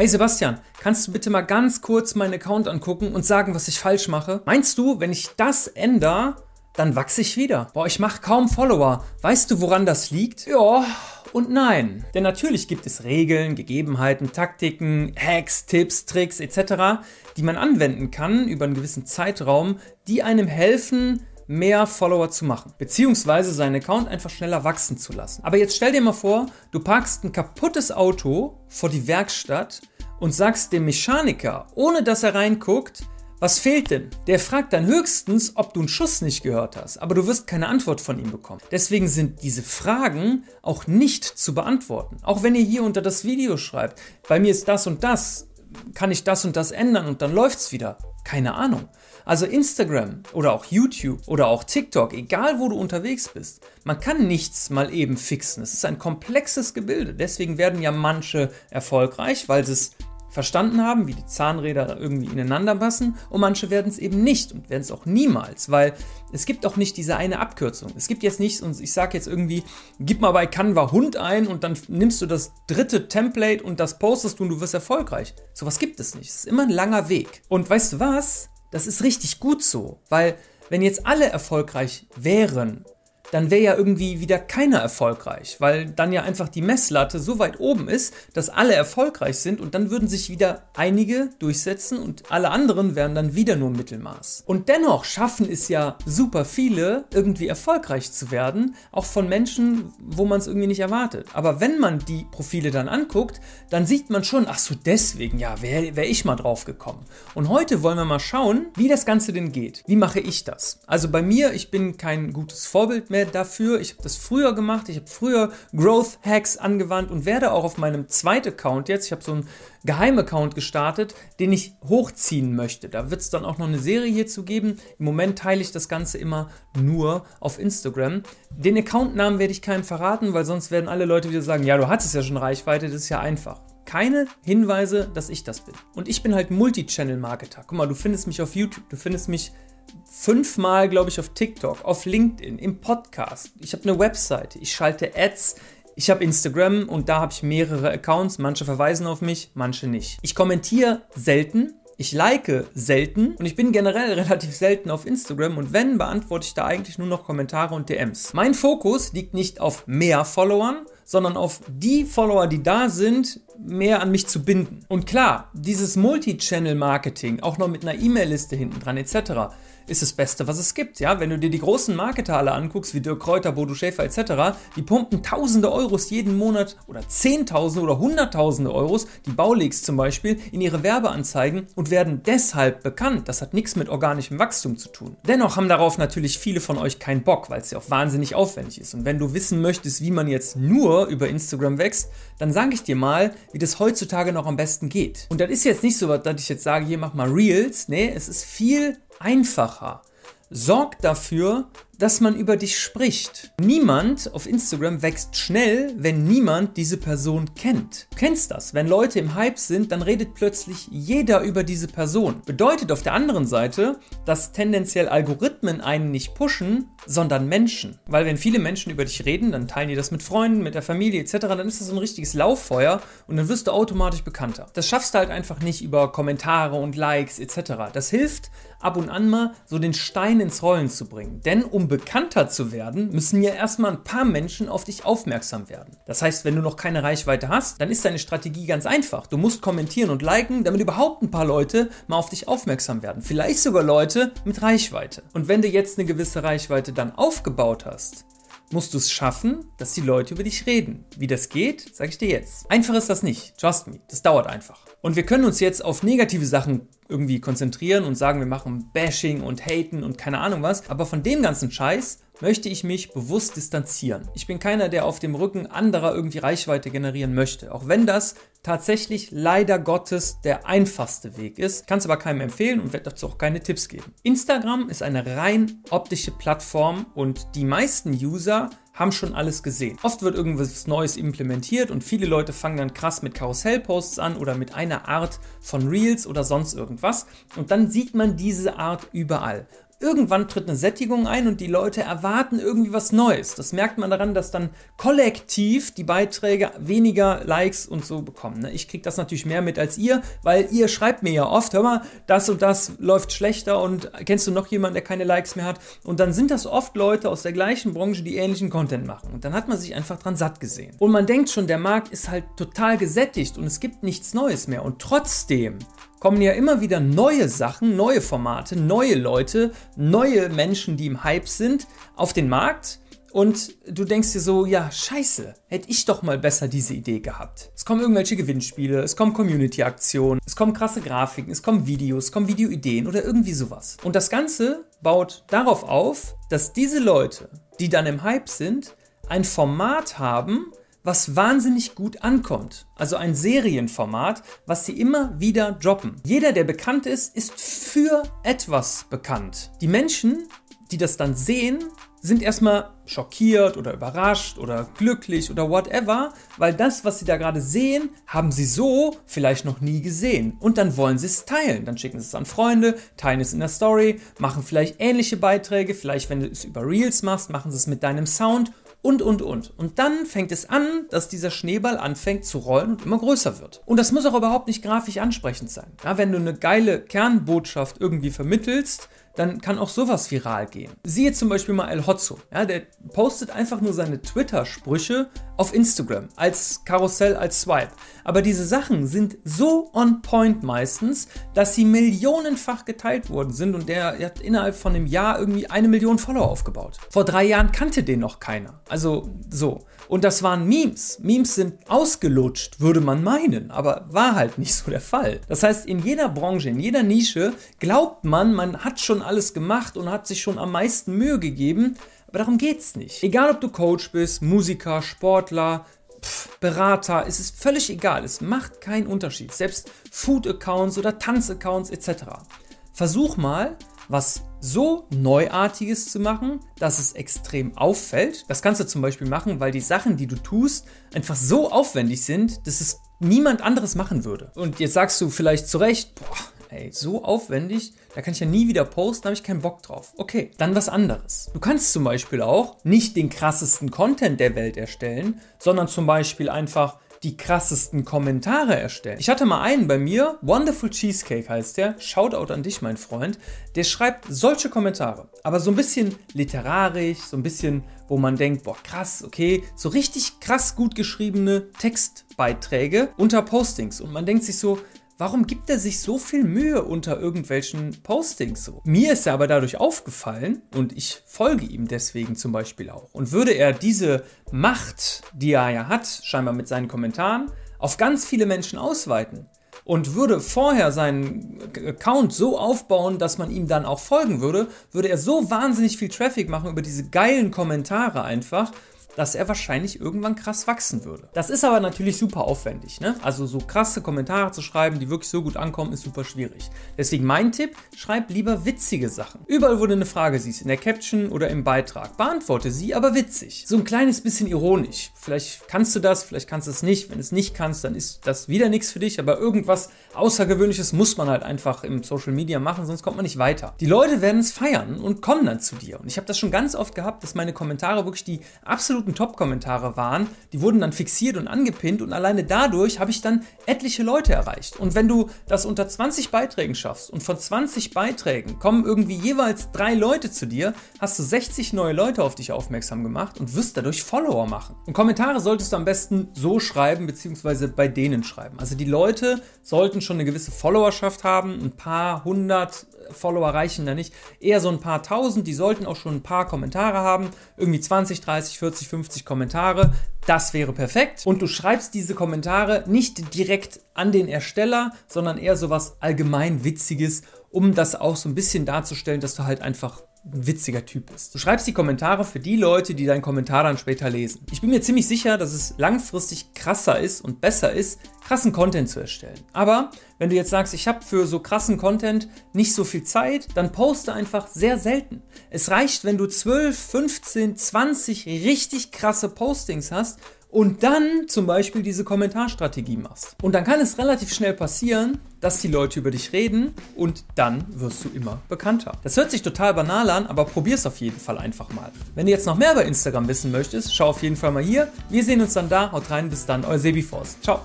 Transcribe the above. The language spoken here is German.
Hey Sebastian, kannst du bitte mal ganz kurz meinen Account angucken und sagen, was ich falsch mache? Meinst du, wenn ich das ändere, dann wachse ich wieder? Boah, ich mache kaum Follower. Weißt du, woran das liegt? Ja, und nein. Denn natürlich gibt es Regeln, Gegebenheiten, Taktiken, Hacks, Tipps, Tricks etc., die man anwenden kann über einen gewissen Zeitraum, die einem helfen, mehr Follower zu machen, beziehungsweise seinen Account einfach schneller wachsen zu lassen. Aber jetzt stell dir mal vor, du parkst ein kaputtes Auto vor die Werkstatt und sagst dem Mechaniker, ohne dass er reinguckt, was fehlt denn? Der fragt dann höchstens, ob du einen Schuss nicht gehört hast, aber du wirst keine Antwort von ihm bekommen. Deswegen sind diese Fragen auch nicht zu beantworten. Auch wenn ihr hier unter das Video schreibt, bei mir ist das und das, kann ich das und das ändern und dann läuft's wieder. Keine Ahnung. Also Instagram oder auch YouTube oder auch TikTok, egal wo du unterwegs bist, man kann nichts mal eben fixen. Es ist ein komplexes Gebilde. Deswegen werden ja manche erfolgreich, weil sie es verstanden haben, wie die Zahnräder irgendwie ineinander passen und manche werden es eben nicht und werden es auch niemals, weil es gibt auch nicht diese eine Abkürzung. Es gibt jetzt nichts und ich sage jetzt irgendwie, gib mal bei Canva Hund ein und dann nimmst du das dritte Template und das postest du und du wirst erfolgreich. Sowas gibt es nicht. Es ist immer ein langer Weg. Und weißt du was? Das ist richtig gut so, weil wenn jetzt alle erfolgreich wären, dann wäre ja irgendwie wieder keiner erfolgreich, weil dann ja einfach die Messlatte so weit oben ist, dass alle erfolgreich sind und dann würden sich wieder einige durchsetzen und alle anderen wären dann wieder nur Mittelmaß. Und dennoch schaffen es ja super viele, irgendwie erfolgreich zu werden, auch von Menschen, wo man es irgendwie nicht erwartet. Aber wenn man die Profile dann anguckt, dann sieht man schon, ach so, deswegen, ja, wäre wär ich mal drauf gekommen. Und heute wollen wir mal schauen, wie das Ganze denn geht. Wie mache ich das? Also bei mir, ich bin kein gutes Vorbild mehr mehr dafür. Ich habe das früher gemacht. Ich habe früher Growth Hacks angewandt und werde auch auf meinem zweiten Account jetzt, ich habe so einen Geheim-Account gestartet, den ich hochziehen möchte. Da wird es dann auch noch eine Serie hierzu geben. Im Moment teile ich das Ganze immer nur auf Instagram. Den Accountnamen werde ich keinem verraten, weil sonst werden alle Leute wieder sagen, ja, du hattest ja schon Reichweite, das ist ja einfach keine Hinweise, dass ich das bin. Und ich bin halt Multi-Channel-Marketer. Guck mal, du findest mich auf YouTube, du findest mich fünfmal, glaube ich, auf TikTok, auf LinkedIn, im Podcast. Ich habe eine Webseite, ich schalte Ads. Ich habe Instagram und da habe ich mehrere Accounts. Manche verweisen auf mich, manche nicht. Ich kommentiere selten. Ich like selten und ich bin generell relativ selten auf Instagram und wenn, beantworte ich da eigentlich nur noch Kommentare und DMs. Mein Fokus liegt nicht auf mehr Followern, sondern auf die Follower, die da sind, mehr an mich zu binden. Und klar, dieses Multi-Channel-Marketing, auch noch mit einer E-Mail-Liste hinten dran etc., ist das Beste, was es gibt. Ja, wenn du dir die großen Marketer alle anguckst, wie Dirk Kräuter, Bodo Schäfer etc., die pumpen tausende Euros jeden Monat oder zehntausende oder hunderttausende Euros, die Baulegs zum Beispiel, in ihre Werbeanzeigen und werden deshalb bekannt. Das hat nichts mit organischem Wachstum zu tun. Dennoch haben darauf natürlich viele von euch keinen Bock, weil es ja auch wahnsinnig aufwendig ist. Und wenn du wissen möchtest, wie man jetzt nur über Instagram wächst, dann sage ich dir mal, wie das heutzutage noch am besten geht. Und das ist jetzt nicht so, dass ich jetzt sage, hier mach mal Reels. Nee, es ist viel einfacher. Sorg dafür, dass man über dich spricht. Niemand auf Instagram wächst schnell, wenn niemand diese Person kennt. Du kennst das. Wenn Leute im Hype sind, dann redet plötzlich jeder über diese Person. Bedeutet auf der anderen Seite, dass tendenziell Algorithmen einen nicht pushen, sondern Menschen. Weil wenn viele Menschen über dich reden, dann teilen die das mit Freunden, mit der Familie etc., dann ist das so ein richtiges Lauffeuer und dann wirst du automatisch bekannter. Das schaffst du halt einfach nicht über Kommentare und Likes etc. Das hilft ab und an mal so den Stein ins Rollen zu bringen. Denn um bekannter zu werden, müssen ja erstmal ein paar Menschen auf dich aufmerksam werden. Das heißt, wenn du noch keine Reichweite hast, dann ist deine Strategie ganz einfach. Du musst kommentieren und liken, damit überhaupt ein paar Leute mal auf dich aufmerksam werden. Vielleicht sogar Leute mit Reichweite. Und wenn du jetzt eine gewisse Reichweite dann aufgebaut hast, musst du es schaffen, dass die Leute über dich reden. Wie das geht, sage ich dir jetzt. Einfach ist das nicht. Trust me. Das dauert einfach. Und wir können uns jetzt auf negative Sachen irgendwie konzentrieren und sagen, wir machen Bashing und Haten und keine Ahnung was. Aber von dem ganzen Scheiß möchte ich mich bewusst distanzieren. Ich bin keiner, der auf dem Rücken anderer irgendwie Reichweite generieren möchte. Auch wenn das tatsächlich leider Gottes der einfachste Weg ist. Kann es aber keinem empfehlen und werde dazu auch keine Tipps geben. Instagram ist eine rein optische Plattform und die meisten User haben schon alles gesehen. Oft wird irgendwas Neues implementiert und viele Leute fangen dann krass mit Karussellposts an oder mit einer Art von Reels oder sonst irgendwas und dann sieht man diese Art überall irgendwann tritt eine Sättigung ein und die Leute erwarten irgendwie was Neues. Das merkt man daran, dass dann kollektiv die Beiträge weniger Likes und so bekommen. Ne? Ich kriege das natürlich mehr mit als ihr, weil ihr schreibt mir ja oft, hör mal, das und das läuft schlechter und kennst du noch jemanden, der keine Likes mehr hat? Und dann sind das oft Leute aus der gleichen Branche, die ähnlichen Content machen. Und dann hat man sich einfach dran satt gesehen. Und man denkt schon, der Markt ist halt total gesättigt und es gibt nichts Neues mehr. Und trotzdem kommen ja immer wieder neue Sachen, neue Formate, neue Leute, neue Menschen, die im Hype sind, auf den Markt. Und du denkst dir so, ja, scheiße, hätte ich doch mal besser diese Idee gehabt. Es kommen irgendwelche Gewinnspiele, es kommen Community-Aktionen, es kommen krasse Grafiken, es kommen Videos, es kommen Videoideen oder irgendwie sowas. Und das Ganze baut darauf auf, dass diese Leute, die dann im Hype sind, ein Format haben, was wahnsinnig gut ankommt. Also ein Serienformat, was sie immer wieder droppen. Jeder, der bekannt ist, ist für etwas bekannt. Die Menschen, die das dann sehen, sind erstmal schockiert oder überrascht oder glücklich oder whatever, weil das, was sie da gerade sehen, haben sie so vielleicht noch nie gesehen. Und dann wollen sie es teilen. Dann schicken sie es an Freunde, teilen es in der Story, machen vielleicht ähnliche Beiträge. Vielleicht, wenn du es über Reels machst, machen sie es mit deinem Sound und, und, und. Und dann fängt es an, dass dieser Schneeball anfängt zu rollen und immer größer wird. Und das muss auch überhaupt nicht grafisch ansprechend sein. Ja, wenn du eine geile Kernbotschaft irgendwie vermittelst, dann kann auch sowas viral gehen. Siehe zum Beispiel mal El Hotzo. Ja, der postet einfach nur seine Twitter-Sprüche auf Instagram als Karussell, als Swipe. Aber diese Sachen sind so on point meistens, dass sie millionenfach geteilt worden sind und der hat innerhalb von einem Jahr irgendwie eine Million Follower aufgebaut. Vor drei Jahren kannte den noch keiner. Also so. Und das waren Memes. Memes sind ausgelutscht, würde man meinen, aber war halt nicht so der Fall. Das heißt, in jeder Branche, in jeder Nische glaubt man, man hat schon alles gemacht und hat sich schon am meisten Mühe gegeben, aber darum geht's nicht. Egal, ob du Coach bist, Musiker, Sportler, Pff, Berater, es ist völlig egal. Es macht keinen Unterschied. Selbst Food-Accounts oder Tanz-Accounts etc. Versuch mal, was so Neuartiges zu machen, dass es extrem auffällt. Das kannst du zum Beispiel machen, weil die Sachen, die du tust, einfach so aufwendig sind, dass es niemand anderes machen würde. Und jetzt sagst du vielleicht zu Recht, boah, ey, so aufwendig, da kann ich ja nie wieder posten, habe ich keinen Bock drauf. Okay, dann was anderes. Du kannst zum Beispiel auch nicht den krassesten Content der Welt erstellen, sondern zum Beispiel einfach die krassesten Kommentare erstellen. Ich hatte mal einen bei mir, Wonderful Cheesecake heißt der, Shoutout an dich, mein Freund, der schreibt solche Kommentare, aber so ein bisschen literarisch, so ein bisschen, wo man denkt, boah, krass, okay, so richtig krass gut geschriebene Textbeiträge unter Postings und man denkt sich so, Warum gibt er sich so viel Mühe unter irgendwelchen Postings so? Mir ist er aber dadurch aufgefallen und ich folge ihm deswegen zum Beispiel auch. Und würde er diese Macht, die er ja hat, scheinbar mit seinen Kommentaren, auf ganz viele Menschen ausweiten und würde vorher seinen Account so aufbauen, dass man ihm dann auch folgen würde, würde er so wahnsinnig viel Traffic machen über diese geilen Kommentare einfach, dass er wahrscheinlich irgendwann krass wachsen würde. Das ist aber natürlich super aufwendig. Ne? Also so krasse Kommentare zu schreiben, die wirklich so gut ankommen, ist super schwierig. Deswegen mein Tipp, schreib lieber witzige Sachen. Überall, wo du eine Frage siehst, in der Caption oder im Beitrag, beantworte sie, aber witzig. So ein kleines bisschen ironisch. Vielleicht kannst du das, vielleicht kannst du es nicht. Wenn du es nicht kannst, dann ist das wieder nichts für dich, aber irgendwas Außergewöhnliches muss man halt einfach im Social Media machen, sonst kommt man nicht weiter. Die Leute werden es feiern und kommen dann zu dir. Und ich habe das schon ganz oft gehabt, dass meine Kommentare wirklich die absolut absoluten Top-Kommentare waren, die wurden dann fixiert und angepinnt und alleine dadurch habe ich dann etliche Leute erreicht. Und wenn du das unter 20 Beiträgen schaffst und von 20 Beiträgen kommen irgendwie jeweils drei Leute zu dir, hast du 60 neue Leute auf dich aufmerksam gemacht und wirst dadurch Follower machen. Und Kommentare solltest du am besten so schreiben, beziehungsweise bei denen schreiben. Also die Leute sollten schon eine gewisse Followerschaft haben, ein paar hundert Follower reichen da nicht, eher so ein paar tausend, die sollten auch schon ein paar Kommentare haben, irgendwie 20, 30, 40, 50 Kommentare, das wäre perfekt. Und du schreibst diese Kommentare nicht direkt an den Ersteller, sondern eher so was allgemein Witziges, um das auch so ein bisschen darzustellen, dass du halt einfach ein witziger Typ bist. Du schreibst die Kommentare für die Leute, die deinen Kommentar dann später lesen. Ich bin mir ziemlich sicher, dass es langfristig krasser ist und besser ist, krassen Content zu erstellen. Aber wenn du jetzt sagst, ich habe für so krassen Content nicht so viel Zeit, dann poste einfach sehr selten. Es reicht, wenn du 12, 15, 20 richtig krasse Postings hast und dann zum Beispiel diese Kommentarstrategie machst. Und dann kann es relativ schnell passieren, dass die Leute über dich reden und dann wirst du immer bekannter. Das hört sich total banal an, aber probier es auf jeden Fall einfach mal. Wenn du jetzt noch mehr über Instagram wissen möchtest, schau auf jeden Fall mal hier. Wir sehen uns dann da. Haut rein, bis dann, euer Sebi Force. Ciao.